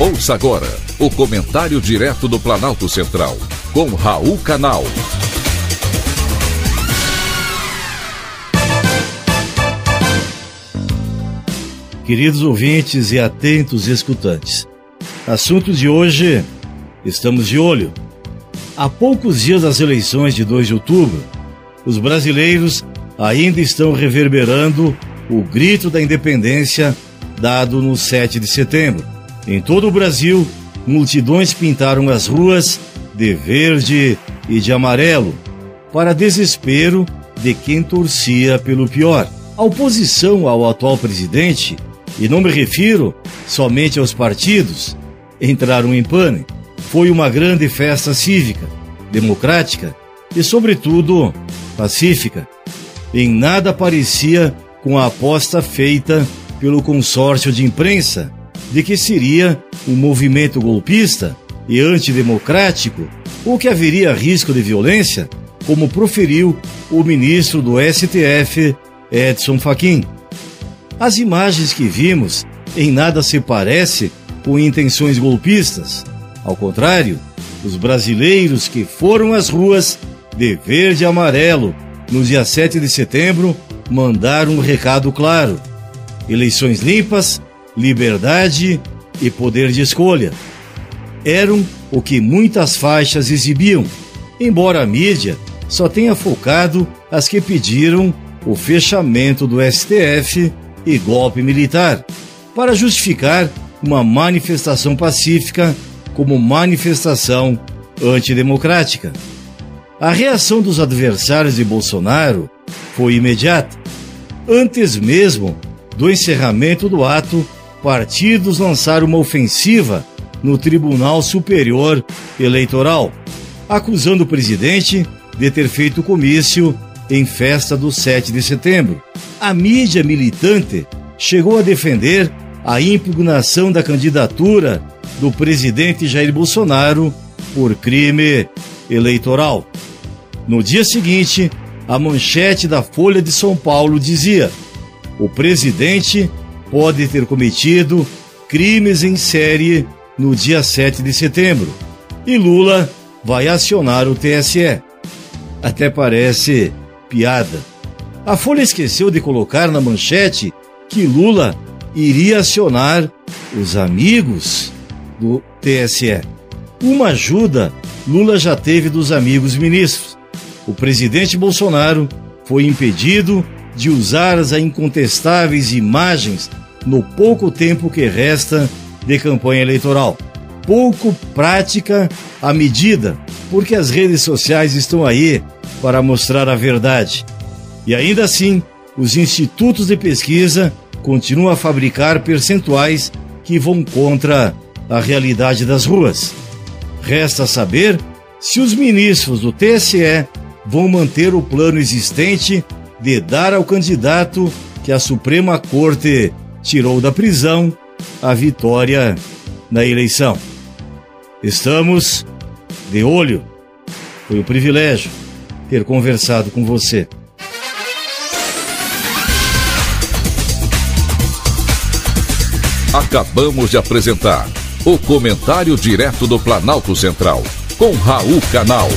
Ouça agora o comentário direto do Planalto Central, com Raul Canal. Queridos ouvintes e atentos escutantes, assunto de hoje, estamos de olho. Há poucos dias das eleições de 2 de outubro, os brasileiros ainda estão reverberando o grito da independência dado no 7 de setembro em todo o Brasil, multidões pintaram as ruas de verde e de amarelo, para desespero de quem torcia pelo pior. A oposição ao atual presidente, e não me refiro somente aos partidos, entraram em pânico. Foi uma grande festa cívica, democrática e, sobretudo, pacífica. Em nada parecia com a aposta feita pelo consórcio de imprensa de que seria um movimento golpista e antidemocrático ou que haveria risco de violência, como proferiu o ministro do STF, Edson Fachin. As imagens que vimos em nada se parece com intenções golpistas. Ao contrário, os brasileiros que foram às ruas de verde e amarelo no dia 7 de setembro mandaram um recado claro: eleições limpas, liberdade e poder de escolha. Eram o que muitas faixas exibiam, embora a mídia só tenha focado as que pediram o fechamento do STF e golpe militar, para justificar uma manifestação pacífica como manifestação antidemocrática. A reação dos adversários de Bolsonaro foi imediata. Antes mesmo do encerramento do ato, partidos lançaram uma ofensiva no Tribunal Superior Eleitoral, acusando o presidente de ter feito comício em festa do 7 de setembro. A mídia militante chegou a defender a impugnação da candidatura do presidente Jair Bolsonaro por crime eleitoral. No dia seguinte, a manchete da Folha de São Paulo dizia: o presidente pode ter cometido crimes em série no dia 7 de setembro e Lula vai acionar o TSE. Até parece piada. A Folha esqueceu de colocar na manchete que Lula iria acionar os amigos do TSE. Uma ajuda Lula já teve dos amigos ministros. O presidente Bolsonaro foi impedido de usar as incontestáveis imagens no pouco tempo que resta de campanha eleitoral. Pouco prática a medida, porque as redes sociais estão aí para mostrar a verdade. E ainda assim, os institutos de pesquisa continuam a fabricar percentuais que vão contra a realidade das ruas. Resta saber se os ministros do TSE vão manter o plano existente de dar ao candidato que a Suprema Corte tirou da prisão a vitória na eleição. Estamos de olho. Foi um privilégio ter conversado com você. Acabamos de apresentar o Comentário Direto do Planalto Central, com Raul Canal.